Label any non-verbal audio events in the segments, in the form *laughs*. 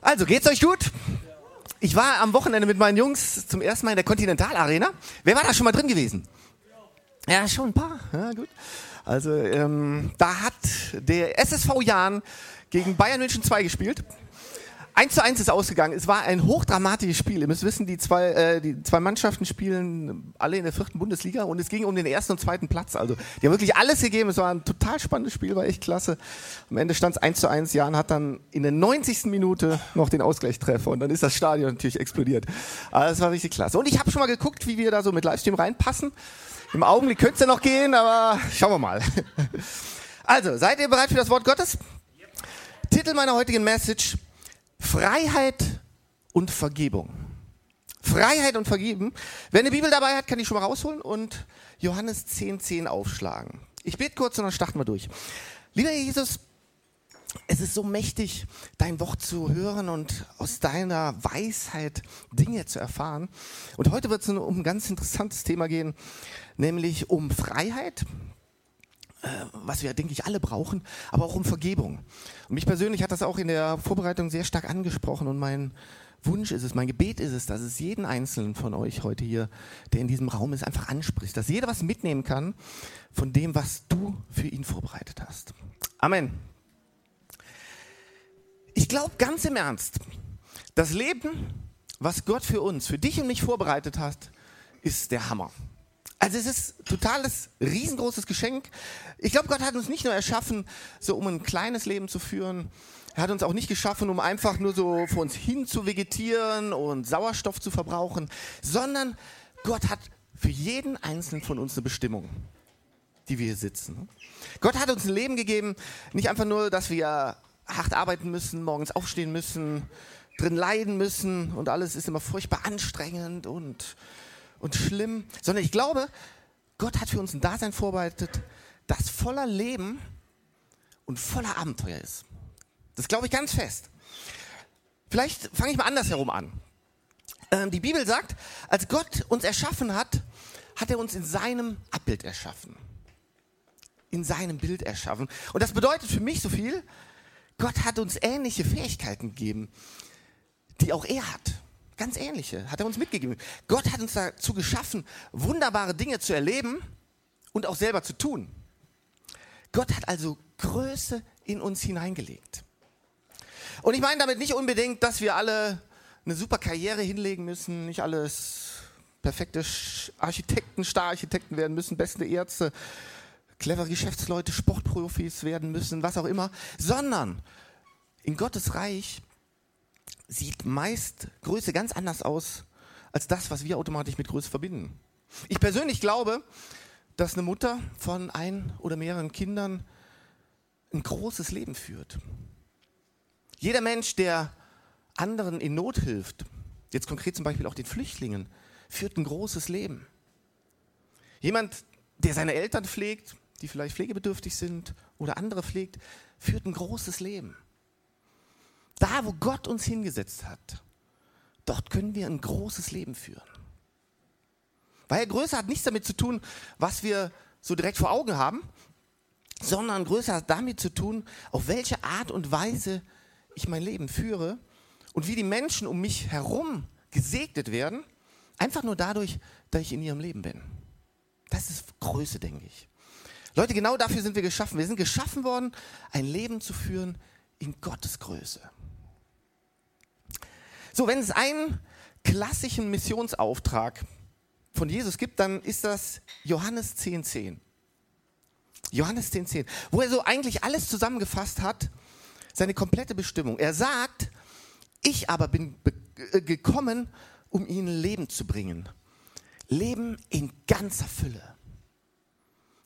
Also, geht's euch gut? Ich war am Wochenende mit meinen Jungs zum ersten Mal in der Continental Arena. Wer war da schon mal drin gewesen? Ja, schon ein paar. Ja, gut. Also, ähm, da hat der SSV Jahn gegen Bayern München 2 gespielt. 1 zu 1 ist ausgegangen. Es war ein hochdramatisches Spiel. Ihr müsst wissen, die zwei, äh, die zwei Mannschaften spielen alle in der vierten Bundesliga und es ging um den ersten und zweiten Platz. Also die haben wirklich alles gegeben. Es war ein total spannendes Spiel, war echt klasse. Am Ende stand es 1 zu 1. Jan hat dann in der 90. Minute noch den Ausgleichstreffer und dann ist das Stadion natürlich explodiert. Also das war richtig klasse. Und ich habe schon mal geguckt, wie wir da so mit Livestream reinpassen. Im Augenblick könnte es ja noch gehen, aber schauen wir mal. *laughs* Also, seid ihr bereit für das Wort Gottes? Titel meiner heutigen Message Freiheit und Vergebung. Freiheit und Vergeben. Wer eine Bibel dabei hat, kann ich schon mal rausholen und Johannes 10,10 10 aufschlagen. Ich bete kurz und dann starten wir durch. Lieber Jesus, es ist so mächtig, dein Wort zu hören und aus deiner Weisheit Dinge zu erfahren. Und heute wird es um ein ganz interessantes Thema gehen, nämlich um Freiheit was wir, denke ich, alle brauchen, aber auch um Vergebung. Und mich persönlich hat das auch in der Vorbereitung sehr stark angesprochen und mein Wunsch ist es, mein Gebet ist es, dass es jeden Einzelnen von euch heute hier, der in diesem Raum ist, einfach anspricht, dass jeder was mitnehmen kann von dem, was du für ihn vorbereitet hast. Amen. Ich glaube ganz im Ernst, das Leben, was Gott für uns, für dich und mich vorbereitet hat, ist der Hammer. Also es ist totales, riesengroßes Geschenk. Ich glaube, Gott hat uns nicht nur erschaffen, so um ein kleines Leben zu führen. Er hat uns auch nicht geschaffen, um einfach nur so vor uns hin zu vegetieren und Sauerstoff zu verbrauchen, sondern Gott hat für jeden einzelnen von uns eine Bestimmung, die wir hier sitzen. Gott hat uns ein Leben gegeben, nicht einfach nur, dass wir hart arbeiten müssen, morgens aufstehen müssen, drin leiden müssen und alles ist immer furchtbar anstrengend und und schlimm, sondern ich glaube, Gott hat für uns ein Dasein vorbereitet, das voller Leben und voller Abenteuer ist. Das glaube ich ganz fest. Vielleicht fange ich mal andersherum an. Ähm, die Bibel sagt, als Gott uns erschaffen hat, hat er uns in seinem Abbild erschaffen. In seinem Bild erschaffen. Und das bedeutet für mich so viel, Gott hat uns ähnliche Fähigkeiten gegeben, die auch er hat. Ganz ähnliche hat er uns mitgegeben. Gott hat uns dazu geschaffen, wunderbare Dinge zu erleben und auch selber zu tun. Gott hat also Größe in uns hineingelegt. Und ich meine damit nicht unbedingt, dass wir alle eine super Karriere hinlegen müssen, nicht alles perfekte Architekten, Stararchitekten werden müssen, beste Ärzte, clevere Geschäftsleute, Sportprofis werden müssen, was auch immer, sondern in Gottes Reich sieht meist Größe ganz anders aus als das, was wir automatisch mit Größe verbinden. Ich persönlich glaube, dass eine Mutter von ein oder mehreren Kindern ein großes Leben führt. Jeder Mensch, der anderen in Not hilft, jetzt konkret zum Beispiel auch den Flüchtlingen, führt ein großes Leben. Jemand, der seine Eltern pflegt, die vielleicht pflegebedürftig sind oder andere pflegt, führt ein großes Leben. Da, wo Gott uns hingesetzt hat, dort können wir ein großes Leben führen. Weil Größe hat nichts damit zu tun, was wir so direkt vor Augen haben, sondern Größe hat damit zu tun, auf welche Art und Weise ich mein Leben führe und wie die Menschen um mich herum gesegnet werden, einfach nur dadurch, dass ich in ihrem Leben bin. Das ist Größe, denke ich. Leute, genau dafür sind wir geschaffen. Wir sind geschaffen worden, ein Leben zu führen in Gottes Größe. So, wenn es einen klassischen Missionsauftrag von Jesus gibt, dann ist das Johannes 10,10. 10. Johannes 10,10, 10, wo er so eigentlich alles zusammengefasst hat, seine komplette Bestimmung. Er sagt, ich aber bin äh, gekommen, um ihnen Leben zu bringen. Leben in ganzer Fülle.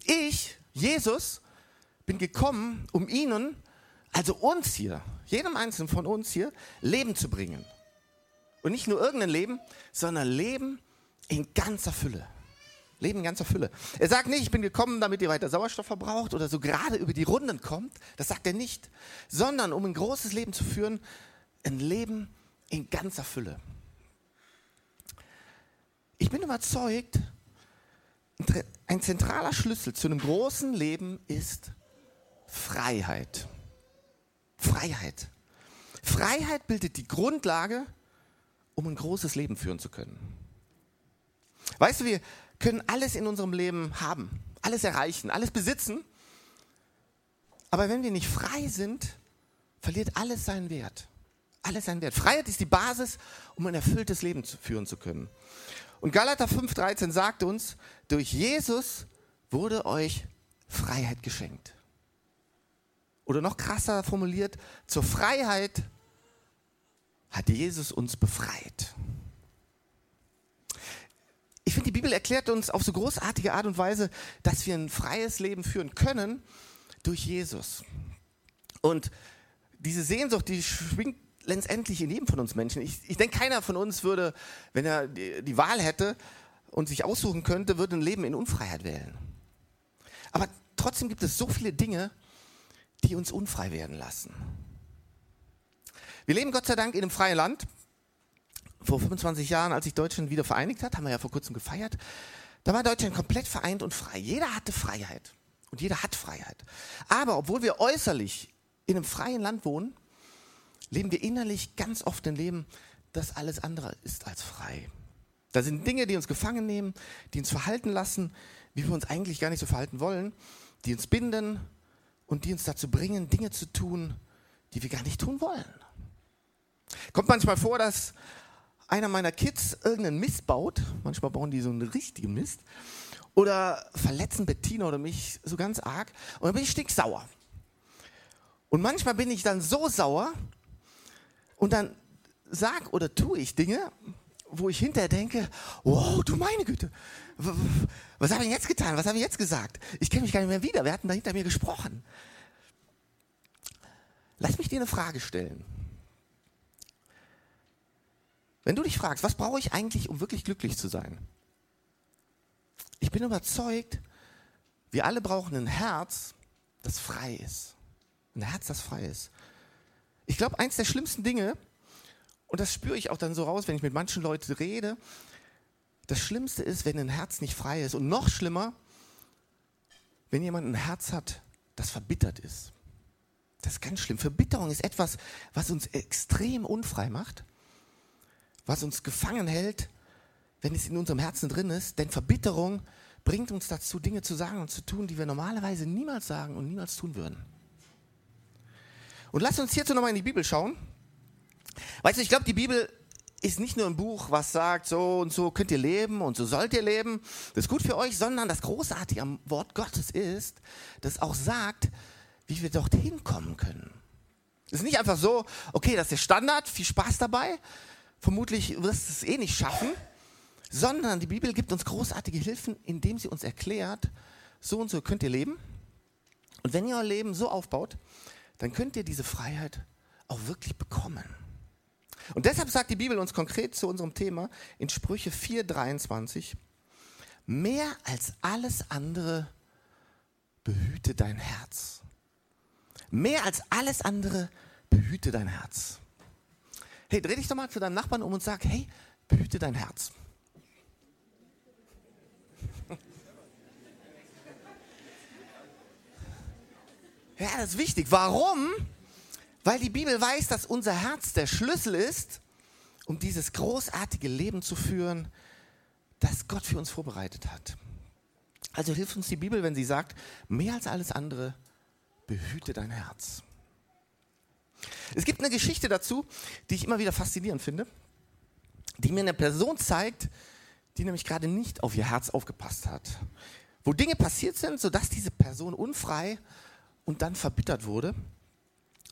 Ich, Jesus, bin gekommen, um ihnen, also uns hier, jedem Einzelnen von uns hier, Leben zu bringen. Und nicht nur irgendein Leben, sondern Leben in ganzer Fülle. Leben in ganzer Fülle. Er sagt nicht, ich bin gekommen, damit ihr weiter Sauerstoff verbraucht oder so gerade über die Runden kommt. Das sagt er nicht. Sondern um ein großes Leben zu führen, ein Leben in ganzer Fülle. Ich bin überzeugt, ein zentraler Schlüssel zu einem großen Leben ist Freiheit. Freiheit. Freiheit bildet die Grundlage, um ein großes Leben führen zu können. Weißt du, wir können alles in unserem Leben haben, alles erreichen, alles besitzen. Aber wenn wir nicht frei sind, verliert alles seinen Wert. Alles seinen Wert. Freiheit ist die Basis, um ein erfülltes Leben zu führen zu können. Und Galater 5,13 sagt uns, durch Jesus wurde euch Freiheit geschenkt. Oder noch krasser formuliert, zur Freiheit hat Jesus uns befreit. Ich finde, die Bibel erklärt uns auf so großartige Art und Weise, dass wir ein freies Leben führen können durch Jesus. Und diese Sehnsucht, die schwingt letztendlich in jedem von uns Menschen. Ich, ich denke, keiner von uns würde, wenn er die, die Wahl hätte und sich aussuchen könnte, würde ein Leben in Unfreiheit wählen. Aber trotzdem gibt es so viele Dinge, die uns unfrei werden lassen. Wir leben Gott sei Dank in einem freien Land. Vor 25 Jahren, als sich Deutschland wieder vereinigt hat, haben wir ja vor kurzem gefeiert, da war Deutschland komplett vereint und frei. Jeder hatte Freiheit und jeder hat Freiheit. Aber obwohl wir äußerlich in einem freien Land wohnen, leben wir innerlich ganz oft ein Leben, das alles andere ist als frei. Da sind Dinge, die uns gefangen nehmen, die uns verhalten lassen, wie wir uns eigentlich gar nicht so verhalten wollen, die uns binden und die uns dazu bringen, Dinge zu tun, die wir gar nicht tun wollen. Kommt manchmal vor, dass einer meiner Kids irgendeinen Mist baut, manchmal bauen die so einen richtigen Mist, oder verletzen Bettina oder mich so ganz arg, und dann bin ich stinksauer. Und manchmal bin ich dann so sauer und dann sag oder tue ich Dinge, wo ich hinterher denke, wow, du meine Güte, was habe ich jetzt getan? Was habe ich jetzt gesagt? Ich kenne mich gar nicht mehr wieder. Wer hat denn da hinter mir gesprochen? Lass mich dir eine Frage stellen. Wenn du dich fragst, was brauche ich eigentlich, um wirklich glücklich zu sein? Ich bin überzeugt, wir alle brauchen ein Herz, das frei ist. Ein Herz, das frei ist. Ich glaube, eins der schlimmsten Dinge, und das spüre ich auch dann so raus, wenn ich mit manchen Leuten rede, das Schlimmste ist, wenn ein Herz nicht frei ist. Und noch schlimmer, wenn jemand ein Herz hat, das verbittert ist. Das ist ganz schlimm. Verbitterung ist etwas, was uns extrem unfrei macht, was uns gefangen hält, wenn es in unserem Herzen drin ist. Denn Verbitterung bringt uns dazu, Dinge zu sagen und zu tun, die wir normalerweise niemals sagen und niemals tun würden. Und lasst uns hierzu nochmal in die Bibel schauen. Weißt du, ich glaube, die Bibel ist nicht nur ein Buch, was sagt, so und so könnt ihr leben und so sollt ihr leben, das ist gut für euch, sondern das Großartige am Wort Gottes ist, das auch sagt, wie wir dorthin kommen können. Es ist nicht einfach so, okay, das ist der Standard, viel Spaß dabei, vermutlich wirst du es eh nicht schaffen, sondern die Bibel gibt uns großartige Hilfen, indem sie uns erklärt, so und so könnt ihr leben. Und wenn ihr euer Leben so aufbaut, dann könnt ihr diese Freiheit auch wirklich bekommen. Und deshalb sagt die Bibel uns konkret zu unserem Thema in Sprüche 4:23, mehr als alles andere behüte dein Herz. Mehr als alles andere behüte dein Herz. Hey, dreh dich doch mal zu deinem Nachbarn um und sag, hey, behüte dein Herz. *laughs* Ja, das ist wichtig. Warum? Weil die Bibel weiß, dass unser Herz der Schlüssel ist, um dieses großartige Leben zu führen, das Gott für uns vorbereitet hat. Also hilft uns die Bibel, wenn sie sagt, mehr als alles andere, behüte dein Herz. Es gibt eine Geschichte dazu, die ich immer wieder faszinierend finde, die mir eine Person zeigt, die nämlich gerade nicht auf ihr Herz aufgepasst hat. Wo Dinge passiert sind, sodass diese Person unfrei und dann verbittert wurde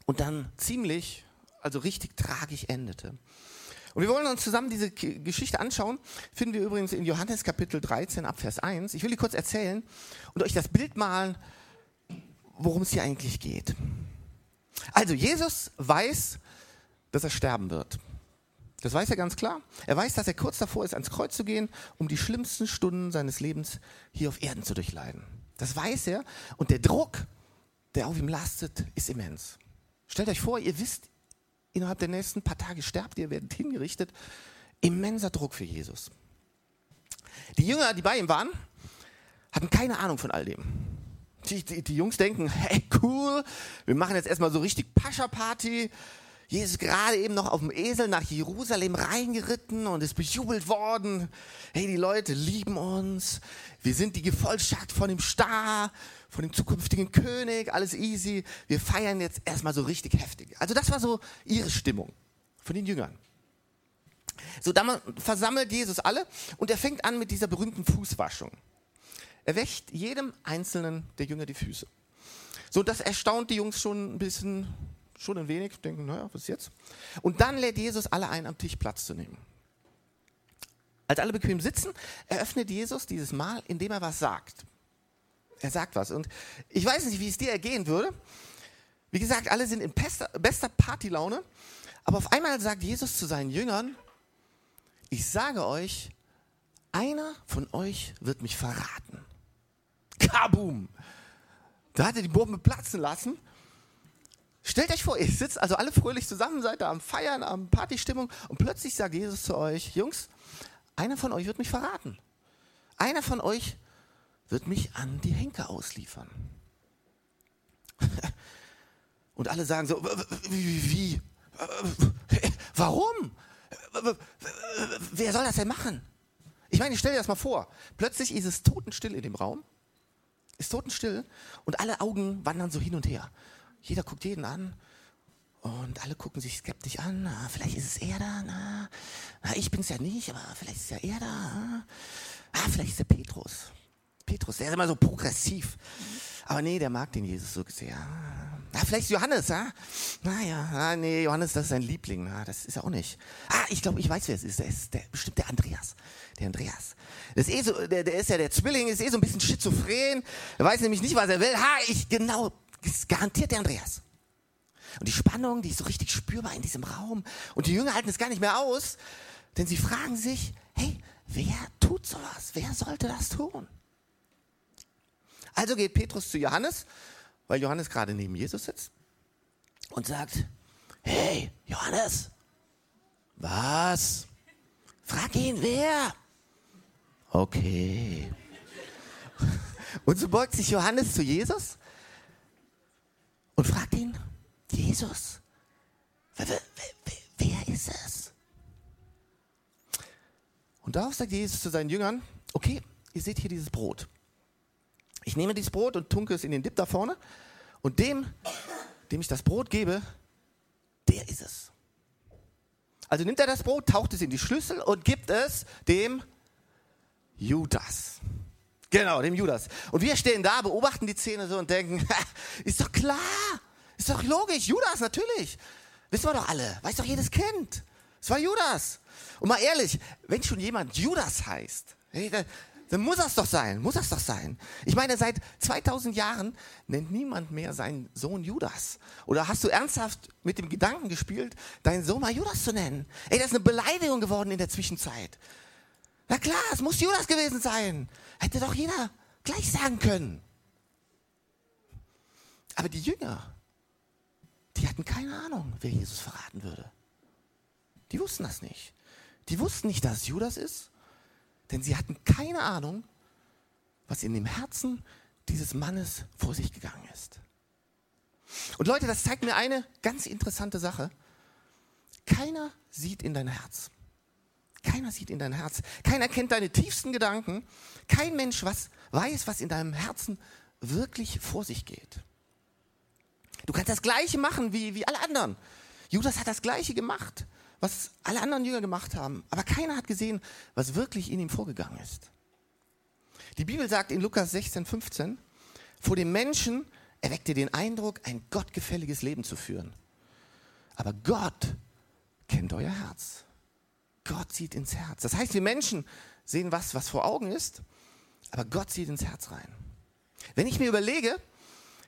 und dann ziemlich, also richtig tragisch endete. Und wir wollen uns zusammen diese Geschichte anschauen. Finden wir übrigens in Johannes Kapitel 13 ab Vers 1. Ich will die kurz erzählen und euch das Bild malen, worum es hier eigentlich geht. Also Jesus weiß, dass er sterben wird. Das weiß er ganz klar. Er weiß, dass er kurz davor ist, ans Kreuz zu gehen, um die schlimmsten Stunden seines Lebens hier auf Erden zu durchleiden. Das weiß er und der Druck, der auf ihm lastet, ist immens. Stellt euch vor, ihr wisst, innerhalb der nächsten paar Tage sterbt ihr, werdet hingerichtet. Immenser Druck für Jesus. Die Jünger, die bei ihm waren, hatten keine Ahnung von all dem. Die, die, die Jungs denken, hey cool, wir machen jetzt erstmal so richtig Pascha-Party. Jesus gerade eben noch auf dem Esel nach Jerusalem reingeritten und ist bejubelt worden. Hey, die Leute lieben uns. Wir sind die Gefolgschaft von dem Star, von dem zukünftigen König. Alles easy. Wir feiern jetzt erstmal so richtig heftig. Also das war so ihre Stimmung von den Jüngern. So, dann versammelt Jesus alle und er fängt an mit dieser berühmten Fußwaschung. Er wäscht jedem einzelnen der Jünger die Füße. So, das erstaunt die Jungs schon ein bisschen schon ein wenig, denken, naja, was ist jetzt? Und dann lädt Jesus alle ein, am Tisch Platz zu nehmen. Als alle bequem sitzen, eröffnet Jesus dieses Mal, indem er was sagt. Er sagt was. Und ich weiß nicht, wie es dir ergehen würde. Wie gesagt, alle sind in bester, bester Partylaune. Aber auf einmal sagt Jesus zu seinen Jüngern, ich sage euch, einer von euch wird mich verraten. Kaboom! Da hat er die Bombe platzen lassen Stellt euch vor, ihr sitzt also alle fröhlich zusammen, seid da am Feiern, am Partystimmung und plötzlich sagt Jesus zu euch, Jungs, einer von euch wird mich verraten. Einer von euch wird mich an die Henker ausliefern. *laughs* Und alle sagen so, wie, warum? Wer soll das denn machen? Ich meine, stell dir das mal vor. Plötzlich ist es totenstill in dem Raum. Ist totenstill und alle Augen wandern so hin und her. Jeder guckt jeden an und alle gucken sich skeptisch an. Na, vielleicht ist es er da. Na, na ich bin es ja nicht, aber vielleicht ist ja er da. Ah, vielleicht ist der Petrus. Petrus, der ist immer so progressiv. Aber nee, der mag den Jesus so sehr. Na, vielleicht Johannes, ja? Naja, ah, nee, Johannes, das ist sein Liebling. Na, das ist er auch nicht. Ah, ich glaube, ich weiß, wer es ist. Der ist der, bestimmt der Andreas. Der Andreas. Das ist eh so, der, der ist ja der Zwilling, ist eh so ein bisschen schizophren. Er weiß nämlich nicht, was er will. Ha, ich, genau, ist garantiert der Andreas. Und die Spannung, die ist so richtig spürbar in diesem Raum. Und die Jünger halten es gar nicht mehr aus, denn sie fragen sich, hey, wer tut sowas? Wer sollte das tun? Also geht Petrus zu Johannes, weil Johannes gerade neben Jesus sitzt und sagt, hey, Johannes, was? Frag ihn, wer? Okay. *laughs* Und so beugt sich Johannes zu Jesus und fragt ihn, Jesus, wer, wer, wer ist es? Und darauf sagt Jesus zu seinen Jüngern, okay, ihr seht hier dieses Brot. Ich nehme dieses Brot und tunke es in den Dip da vorne und dem, dem ich das Brot gebe, der ist es. Also nimmt er das Brot, taucht es in die Schlüssel und gibt es dem Judas. Genau, dem Judas. Und wir stehen da, beobachten die Szene so und denken, *laughs* ist doch klar, ist doch logisch, Judas natürlich. Wissen wir doch alle, weiß doch jedes Kind. Es war Judas. Und mal ehrlich, wenn schon jemand Judas heißt, dann muss das doch sein, muss das doch sein. Ich meine, seit 2000 Jahren nennt niemand mehr seinen Sohn Judas. Oder hast du ernsthaft mit dem Gedanken gespielt, deinen Sohn mal Judas zu nennen? Ey, das ist eine Beleidigung geworden in der Zwischenzeit. Na klar, es muss Judas gewesen sein. Hätte doch jeder gleich sagen können. Aber die Jünger, die hatten keine Ahnung, wer Jesus verraten würde. Die wussten das nicht. Die wussten nicht, dass es Judas ist, denn sie hatten keine Ahnung, was in dem Herzen dieses Mannes vor sich gegangen ist. Und Leute, das zeigt mir eine ganz interessante Sache. Keiner sieht in dein Herz. Keiner sieht in dein Herz. Keiner kennt deine tiefsten Gedanken. Kein Mensch was, weiß, was in deinem Herzen wirklich vor sich geht. Du kannst das Gleiche machen wie, wie alle anderen. Judas hat das Gleiche gemacht, was alle anderen Jünger gemacht haben. Aber keiner hat gesehen, was wirklich in ihm vorgegangen ist. Die Bibel sagt in Lukas 16, 15, vor dem Menschen erweckt ihr den Eindruck, ein gottgefälliges Leben zu führen. Aber Gott kennt euer Herz. Gott sieht ins Herz. Das heißt, wir Menschen sehen was, was vor Augen ist, aber Gott sieht ins Herz rein. Wenn ich mir überlege,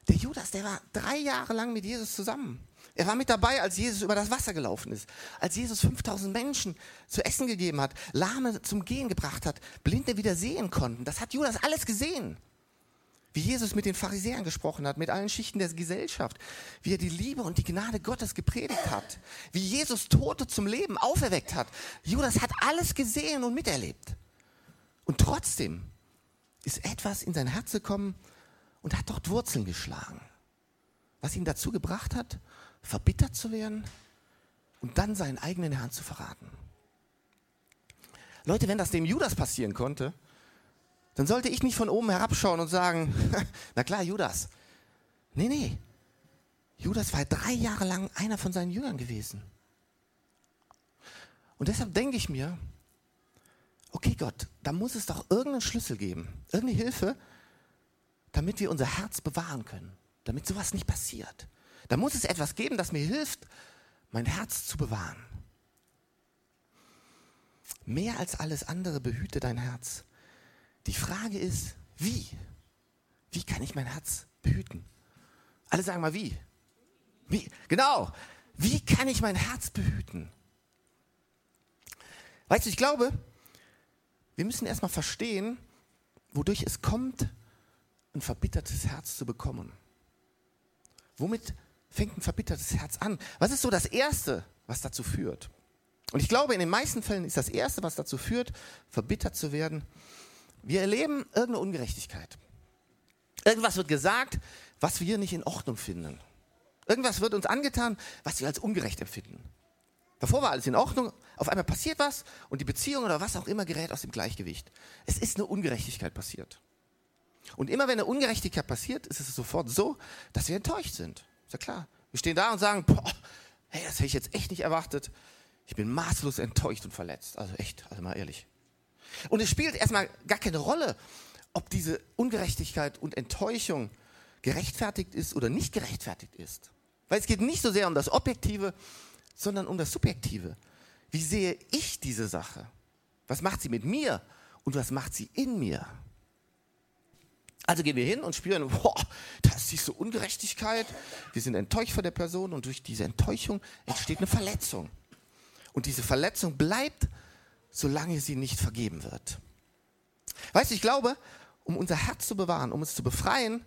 der Judas, der war drei Jahre lang mit Jesus zusammen. Er war mit dabei, als Jesus über das Wasser gelaufen ist, als Jesus 5000 Menschen zu essen gegeben hat, Lahme zum Gehen gebracht hat, Blinde wieder sehen konnten. Das hat Judas alles gesehen wie Jesus mit den Pharisäern gesprochen hat, mit allen Schichten der Gesellschaft, wie er die Liebe und die Gnade Gottes gepredigt hat, wie Jesus Tote zum Leben auferweckt hat. Judas hat alles gesehen und miterlebt. Und trotzdem ist etwas in sein Herz gekommen und hat dort Wurzeln geschlagen, was ihn dazu gebracht hat, verbittert zu werden, und dann seinen eigenen Herrn zu verraten. Leute, wenn das dem Judas passieren konnte, dann sollte ich nicht von oben herabschauen und sagen, *laughs* na klar, Judas. Nee, nee. Judas war drei Jahre lang einer von seinen Jüngern gewesen. Und deshalb denke ich mir, okay Gott, da muss es doch irgendeinen Schlüssel geben, irgendeine Hilfe, damit wir unser Herz bewahren können, damit sowas nicht passiert. Da muss es etwas geben, das mir hilft, mein Herz zu bewahren. Mehr als alles andere behüte dein Herz. Die Frage ist, wie? Wie kann ich mein Herz behüten? Alle sagen mal wie. Wie? Genau. Wie kann ich mein Herz behüten? Weißt du, ich glaube, wir müssen erstmal verstehen, wodurch es kommt, ein verbittertes Herz zu bekommen. Womit fängt ein verbittertes Herz an? Was ist so das Erste, was dazu führt? Und ich glaube, in den meisten Fällen ist das Erste, was dazu führt, verbittert zu werden, wir erleben irgendeine Ungerechtigkeit. Irgendwas wird gesagt, was wir nicht in Ordnung finden. Irgendwas wird uns angetan, was wir als ungerecht empfinden. Davor war alles in Ordnung, auf einmal passiert was und die Beziehung oder was auch immer gerät aus dem Gleichgewicht. Es ist eine Ungerechtigkeit passiert. Und immer wenn eine Ungerechtigkeit passiert, ist es sofort so, dass wir enttäuscht sind. Ist ja klar. Wir stehen da und sagen, boah, hey, das hätte ich jetzt echt nicht erwartet. Ich bin maßlos enttäuscht und verletzt. Also echt, also mal ehrlich. Und es spielt erstmal gar keine Rolle, ob diese Ungerechtigkeit und Enttäuschung gerechtfertigt ist oder nicht gerechtfertigt ist. Weil es geht nicht so sehr um das Objektive, sondern um das Subjektive. Wie sehe ich diese Sache? Was macht sie mit mir und was macht sie in mir? Also gehen wir hin und spüren, *laughs* boah, da ist diese Ungerechtigkeit. Wir sind enttäuscht von der Person und durch diese Enttäuschung entsteht eine Verletzung. Und diese Verletzung bleibt, solange sie nicht vergeben wird. Weißt du, ich glaube, um unser Herz zu bewahren, um es zu befreien,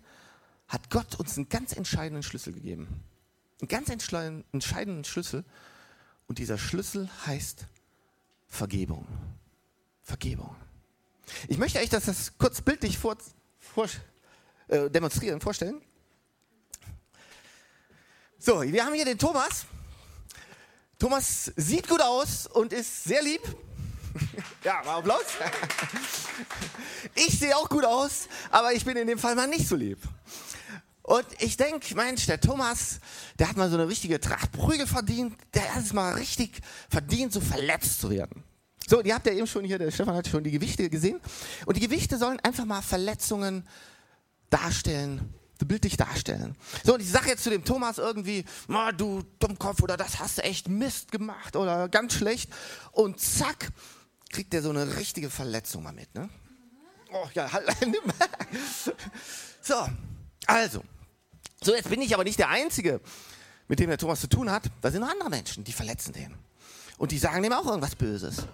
hat Gott uns einen ganz entscheidenden Schlüssel gegeben. Einen ganz entscheidenden Schlüssel. Und dieser Schlüssel heißt Vergebung. Vergebung. Ich möchte euch das kurz bildlich vor, vor, äh, demonstrieren, vorstellen. So, wir haben hier den Thomas. Thomas sieht gut aus und ist sehr lieb. *laughs* Ja, mal Applaus. *laughs* Ich sehe auch gut aus, aber ich bin in dem Fall mal nicht so lieb. Und ich denke, Mensch, der Thomas, der hat mal so eine richtige Tracht Prügel verdient. Der hat es mal richtig verdient, so verletzt zu werden. So, ihr habt ja eben schon hier, der Stefan hat schon die Gewichte gesehen. Und die Gewichte sollen einfach mal Verletzungen darstellen, bildlich darstellen. So, und ich sage jetzt zu dem Thomas irgendwie, oh, du Dummkopf, oder das hast du echt Mist gemacht oder ganz schlecht. Und zack, kriegt der so eine richtige Verletzung mal mit. Ne? Oh, ja, halt, *laughs* so, also, so, jetzt bin ich aber nicht der Einzige, mit dem der Thomas zu tun hat. Da sind noch andere Menschen, die verletzen den. Und die sagen dem auch irgendwas Böses.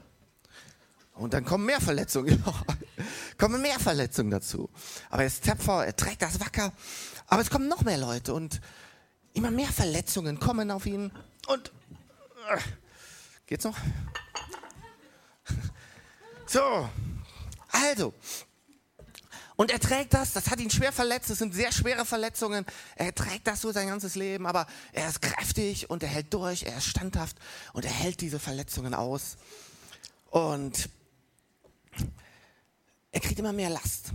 Und dann kommen mehr Verletzungen. *laughs* kommen mehr Verletzungen dazu. Aber er ist tapfer, er trägt das wacker. Aber es kommen noch mehr Leute und immer mehr Verletzungen kommen auf ihn. Und äh, geht's noch? *laughs* so, also, und er trägt das, das hat ihn schwer verletzt, das sind sehr schwere Verletzungen. Er trägt das so sein ganzes Leben, aber er ist kräftig und er hält durch, er ist standhaft und er hält diese Verletzungen aus. Und er kriegt immer mehr Last.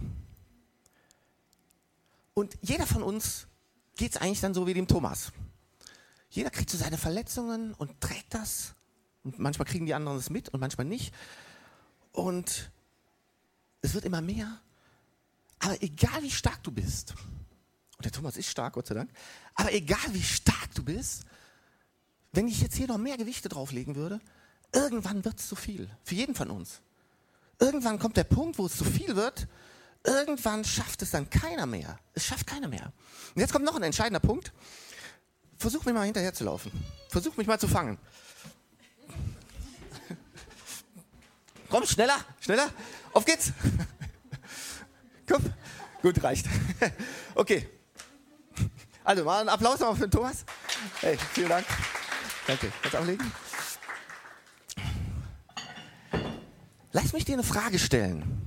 Und jeder von uns geht es eigentlich dann so wie dem Thomas. Jeder kriegt so seine Verletzungen und trägt das. Und manchmal kriegen die anderen es mit und manchmal nicht. Und es wird immer mehr aber egal wie stark du bist, und der Thomas ist stark, Gott sei Dank, aber egal wie stark du bist, wenn ich jetzt hier noch mehr Gewichte drauflegen würde, irgendwann wird es zu viel. Für jeden von uns. Irgendwann kommt der Punkt, wo es zu viel wird. Irgendwann schafft es dann keiner mehr. Es schafft keiner mehr. Und jetzt kommt noch ein entscheidender Punkt. Versuch mich mal hinterher zu laufen. Versuch mich mal zu fangen. Komm, schneller, schneller. Auf geht's. Komm. Gut, reicht. Okay. Also, mal einen Applaus nochmal für den Thomas. Hey, vielen Dank. Danke. Kannst du ablegen? Lass mich dir eine Frage stellen.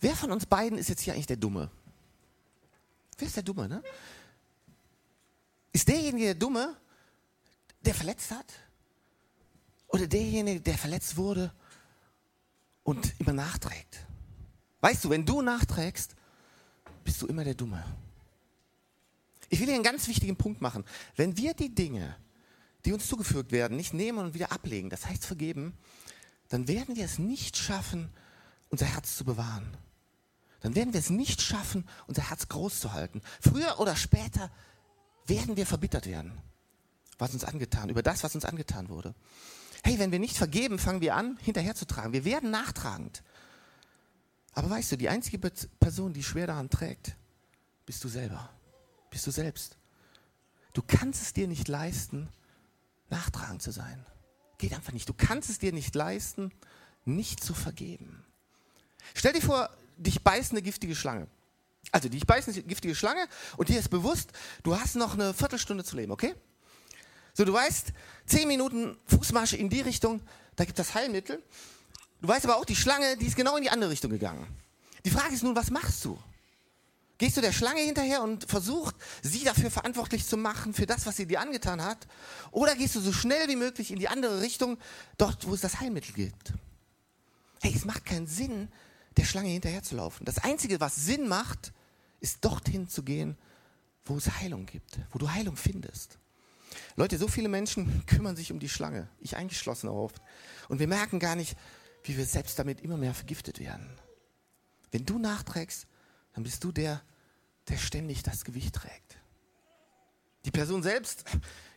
Wer von uns beiden ist jetzt hier eigentlich der Dumme? Wer ist der Dumme, ne? Ist derjenige der Dumme, der verletzt hat? Oder derjenige, der verletzt wurde und immer nachträgt? Weißt du, wenn du nachträgst, bist du immer der Dumme. Ich will hier einen ganz wichtigen Punkt machen. Wenn wir die Dinge, die uns zugefügt werden, nicht nehmen und wieder ablegen, das heißt vergeben, dann werden wir es nicht schaffen, unser Herz zu bewahren. Dann werden wir es nicht schaffen, unser Herz groß zu halten. Früher oder später werden wir verbittert werden, was uns angetan, über das, was uns angetan wurde. Hey, wenn wir nicht vergeben, fangen wir an, hinterherzutragen. Wir werden nachtragend. Aber weißt du, die einzige Person, die schwer daran trägt, bist du selber. Bist du selbst. Du kannst es dir nicht leisten, nachtragend zu sein. Geht einfach nicht. Du kannst es dir nicht leisten, nicht zu vergeben. Stell dir vor, dich beißt eine giftige Schlange. Also dich beißt eine giftige Schlange und dir ist bewusst, du hast noch eine Viertelstunde zu leben, okay? So, du weißt, zehn Minuten Fußmarsche in die Richtung, da gibt es Heilmittel. Du weißt aber auch, die Schlange, die ist genau in die andere Richtung gegangen. Die Frage ist nun, was machst du? Gehst du der Schlange hinterher und versuchst, sie dafür verantwortlich zu machen, für das, was sie dir angetan hat? Oder gehst du so schnell wie möglich in die andere Richtung, dort, wo es das Heilmittel gibt? Hey, es macht keinen Sinn, der Schlange hinterher zu laufen. Das Einzige, was Sinn macht, ist dorthin zu gehen, wo es Heilung gibt, wo du Heilung findest. Leute, so viele Menschen *laughs* kümmern sich um die Schlange, ich eingeschlossen oft. Und wir merken gar nicht, wie wir selbst damit immer mehr vergiftet werden. Wenn du nachträgst, dann bist du der, der ständig das Gewicht trägt. Die Person selbst,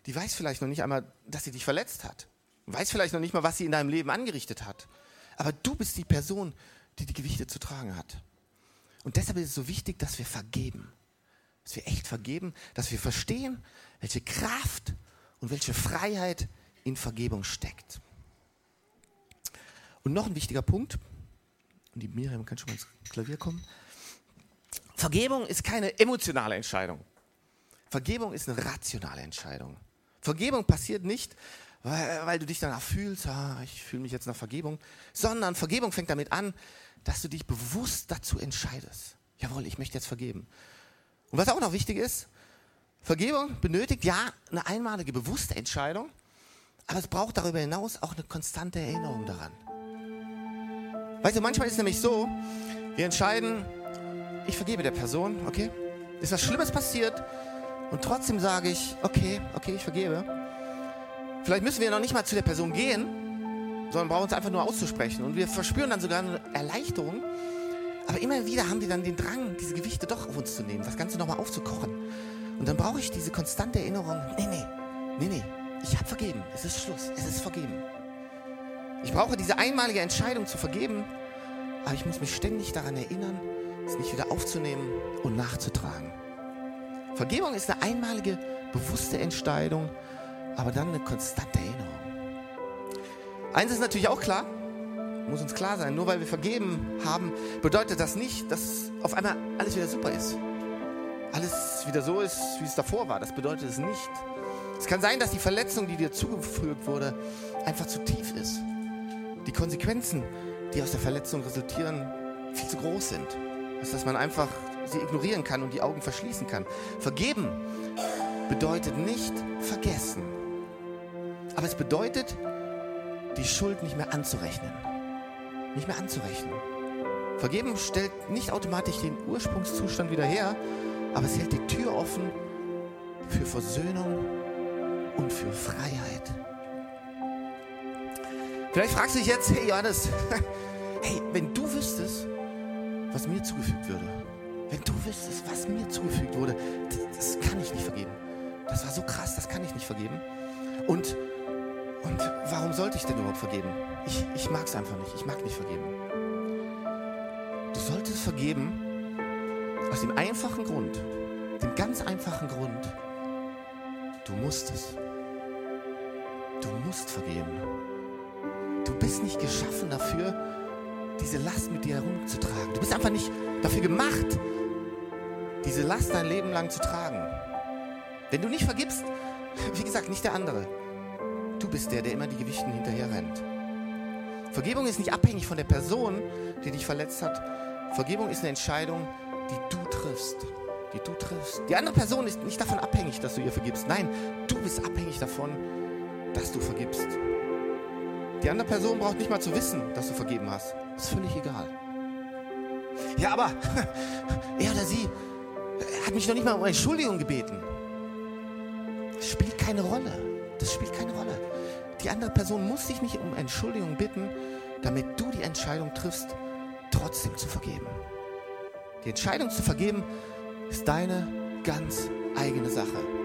die weiß vielleicht noch nicht einmal, dass sie dich verletzt hat. Weiß vielleicht noch nicht mal, was sie in deinem Leben angerichtet hat. Aber du bist die Person, die die Gewichte zu tragen hat. Und deshalb ist es so wichtig, dass wir vergeben. Dass wir echt vergeben, dass wir verstehen, welche Kraft und welche Freiheit in Vergebung steckt. Und noch ein wichtiger Punkt, und die Miriam kann schon mal ins Klavier kommen. Vergebung ist keine emotionale Entscheidung. Vergebung ist eine rationale Entscheidung. Vergebung passiert nicht, weil, weil du dich danach fühlst, ah, ich fühle mich jetzt nach Vergebung, sondern Vergebung fängt damit an, dass du dich bewusst dazu entscheidest. Jawohl, ich möchte jetzt vergeben. Und was auch noch wichtig ist, Vergebung benötigt ja eine einmalige bewusste Entscheidung, aber es braucht darüber hinaus auch eine konstante Erinnerung daran. Weißt du, manchmal ist es nämlich so, wir entscheiden, ich vergebe der Person, okay? Ist was Schlimmes passiert und trotzdem sage ich, okay, okay, ich vergebe. Vielleicht müssen wir noch nicht mal zu der Person gehen, sondern brauchen uns einfach nur auszusprechen. Und wir verspüren dann sogar eine Erleichterung. Aber immer wieder haben wir dann den Drang, diese Gewichte doch auf uns zu nehmen, das Ganze nochmal aufzukochen. Und dann brauche ich diese konstante Erinnerung, nee, nee, nee, nee, ich habe vergeben, es ist Schluss, es ist vergeben. Ich brauche diese einmalige Entscheidung zu vergeben, aber ich muss mich ständig daran erinnern, es nicht wieder aufzunehmen und nachzutragen. Vergebung ist eine einmalige, bewusste Entscheidung, aber dann eine konstante Erinnerung. Eins ist natürlich auch klar, muss uns klar sein, nur weil wir vergeben haben, bedeutet das nicht, dass auf einmal alles wieder super ist. Alles wieder so ist, wie es davor war. Das bedeutet es nicht. Es kann sein, dass die Verletzung, die dir zugefügt wurde, einfach zu tief ist. Die Konsequenzen, die aus der Verletzung resultieren, viel zu groß sind dass man einfach sie ignorieren kann und die Augen verschließen kann. Vergeben bedeutet nicht vergessen. Aber es bedeutet, die Schuld nicht mehr anzurechnen. Nicht mehr anzurechnen. Vergeben stellt nicht automatisch den Ursprungszustand wieder her, aber es hält die Tür offen für Versöhnung und für Freiheit. Vielleicht fragst du dich jetzt, hey Johannes, *laughs* hey, wenn du wüsstest, was mir zugefügt würde. Wenn du wüsstest, was mir zugefügt wurde, das, das kann ich nicht vergeben. Das war so krass, das kann ich nicht vergeben. Und, und warum sollte ich denn überhaupt vergeben? Ich, ich mag es einfach nicht. Ich mag nicht vergeben. Du solltest vergeben aus dem einfachen Grund, dem ganz einfachen Grund, du musst es. Du musst vergeben. Du bist nicht geschaffen dafür, diese Last mit dir herumzutragen. Du bist einfach nicht dafür gemacht, diese Last dein Leben lang zu tragen. Wenn du nicht vergibst, wie gesagt, nicht der andere. Du bist der, der immer die Gewichten hinterher rennt. Vergebung ist nicht abhängig von der Person, die dich verletzt hat. Vergebung ist eine Entscheidung, die du triffst. Die du triffst. Die andere Person ist nicht davon abhängig, dass du ihr vergibst. Nein, du bist abhängig davon, dass du vergibst. Die andere Person braucht nicht mal zu wissen, dass du vergeben hast. Ist völlig egal. Ja, aber *laughs* er oder sie hat mich noch nicht mal um Entschuldigung gebeten. Das spielt keine Rolle. Das spielt keine Rolle. Die andere Person muss sich nicht um Entschuldigung bitten, damit du die Entscheidung triffst, trotzdem zu vergeben. Die Entscheidung zu vergeben ist deine ganz eigene Sache.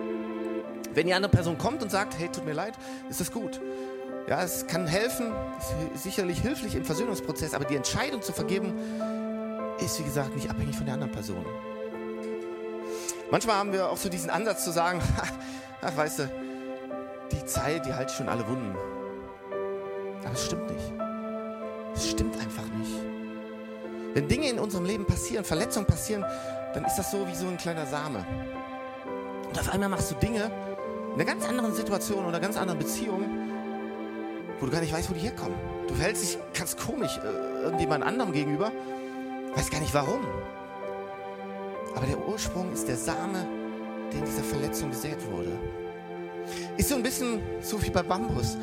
Wenn die andere Person kommt und sagt, hey, tut mir leid, ist das gut. Ja, es kann helfen, ist sicherlich hilflich im Versöhnungsprozess, aber die Entscheidung zu vergeben ist, wie gesagt, nicht abhängig von der anderen Person. Manchmal haben wir auch so diesen Ansatz zu sagen, *laughs* ach, weißt du, die Zeit, die halt schon alle Wunden. Aber es stimmt nicht. Es stimmt einfach nicht. Wenn Dinge in unserem Leben passieren, Verletzungen passieren, dann ist das so wie so ein kleiner Same. Und auf einmal machst du Dinge in einer ganz anderen Situation oder einer ganz anderen Beziehung, wo du gar nicht weißt, wo die herkommen. Du verhältst dich ganz komisch äh, irgendjemand anderem gegenüber, weißt gar nicht warum. Aber der Ursprung ist der Same, der in dieser Verletzung gesät wurde. Ist so ein bisschen so wie bei Bambus.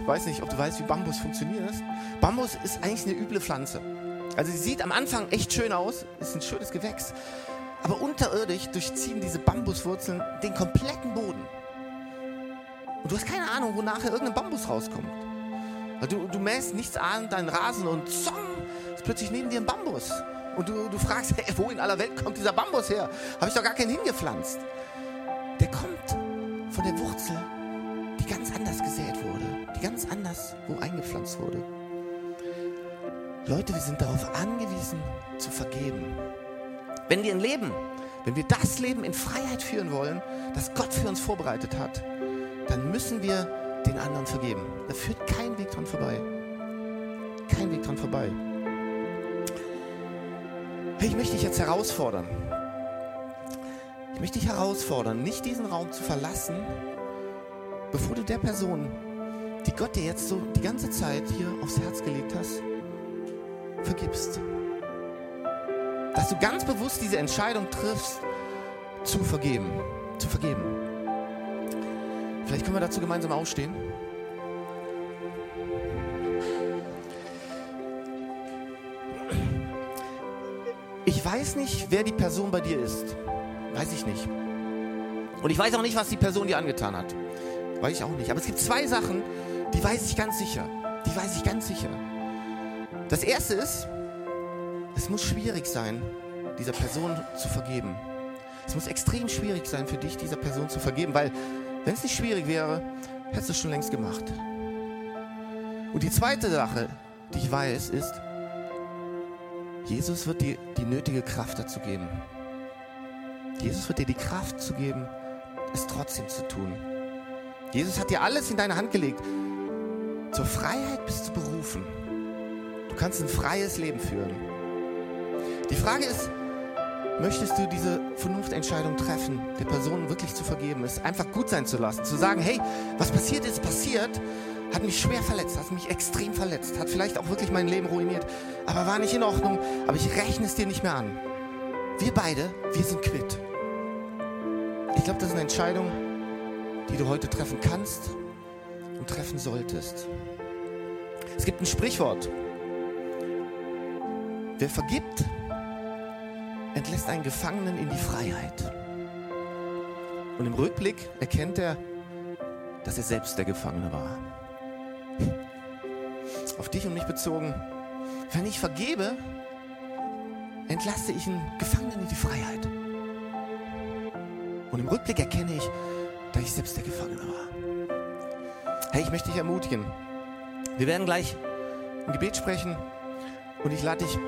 Ich weiß nicht, ob du weißt, wie Bambus funktioniert. Bambus ist eigentlich eine üble Pflanze. Also sie sieht am Anfang echt schön aus, ist ein schönes Gewächs. Aber unterirdisch durchziehen diese Bambuswurzeln den kompletten Boden. Und du hast keine Ahnung, wo nachher irgendein Bambus rauskommt. Du, du mähst nichts an, deinen Rasen und zong, ist plötzlich neben dir ein Bambus. Und du, du fragst, *laughs* hey, wo in aller Welt kommt dieser Bambus her? Habe ich doch gar keinen hingepflanzt. Der kommt von der Wurzel, die ganz anders gesät wurde, die ganz anders wo eingepflanzt wurde. Leute, wir sind darauf angewiesen, zu vergeben. Wenn wir ein Leben, wenn wir das Leben in Freiheit führen wollen, das Gott für uns vorbereitet hat, dann müssen wir den anderen vergeben. Da führt kein Weg dran vorbei. Kein Weg dran vorbei. Hey, ich möchte dich jetzt herausfordern. Ich möchte dich herausfordern, nicht diesen Raum zu verlassen, bevor du der Person, die Gott dir jetzt so die ganze Zeit hier aufs Herz gelegt hast, vergibst. Dass du ganz bewusst diese Entscheidung triffst, zu vergeben. Zu vergeben. Vielleicht können wir dazu gemeinsam aufstehen. Ich weiß nicht, wer die Person bei dir ist. Weiß ich nicht. Und ich weiß auch nicht, was die Person dir angetan hat. Weiß ich auch nicht. Aber es gibt zwei Sachen, die weiß ich ganz sicher. Die weiß ich ganz sicher. Das erste ist, es muss schwierig sein, dieser Person zu vergeben. Es muss extrem schwierig sein für dich, dieser Person zu vergeben, weil wenn es nicht schwierig wäre, hättest du es schon längst gemacht. Und die zweite Sache, die ich weiß, ist, Jesus wird dir die nötige Kraft dazu geben. Jesus wird dir die Kraft zu geben, es trotzdem zu tun. Jesus hat dir alles in deine Hand gelegt. Zur Freiheit bist du berufen. Du kannst ein freies Leben führen. Die Frage ist, möchtest du diese Vernunftentscheidung treffen, der Person wirklich zu vergeben, es einfach gut sein zu lassen, zu sagen, hey, was passiert ist, passiert, hat mich schwer verletzt, hat mich extrem verletzt, hat vielleicht auch wirklich mein Leben ruiniert, aber war nicht in Ordnung, aber ich rechne es dir nicht mehr an. Wir beide, wir sind quitt. Ich glaube, das ist eine Entscheidung, die du heute treffen kannst und treffen solltest. Es gibt ein Sprichwort. Wer vergibt, entlässt einen Gefangenen in die Freiheit. Und im Rückblick erkennt er, dass er selbst der Gefangene war. Auf dich und mich bezogen. Wenn ich vergebe, entlasse ich einen Gefangenen in die Freiheit. Und im Rückblick erkenne ich, dass ich selbst der Gefangene war. Hey, ich möchte dich ermutigen. Wir werden gleich ein Gebet sprechen und ich lade dich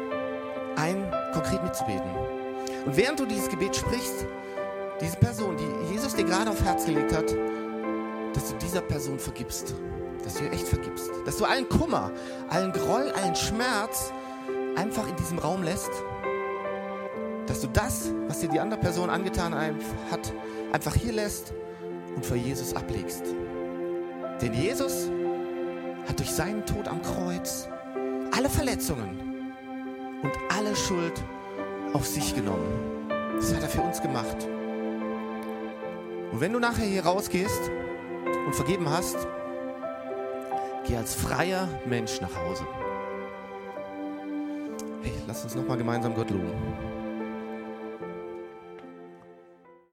ein, konkret mitzubeten. Und während du dieses Gebet sprichst, diese Person, die Jesus dir gerade aufs Herz gelegt hat, dass du dieser Person vergibst. Dass du ihr echt vergibst. Dass du allen Kummer, allen Groll, allen Schmerz einfach in diesem Raum lässt. Dass du das, was dir die andere Person angetan hat, einfach hier lässt und vor Jesus ablegst. Denn Jesus hat durch seinen Tod am Kreuz alle Verletzungen und alle Schuld auf sich genommen. Das hat er für uns gemacht. Und wenn du nachher hier rausgehst und vergeben hast, Geh als freier Mensch nach Hause. Hey, lass uns nochmal gemeinsam Gott loben.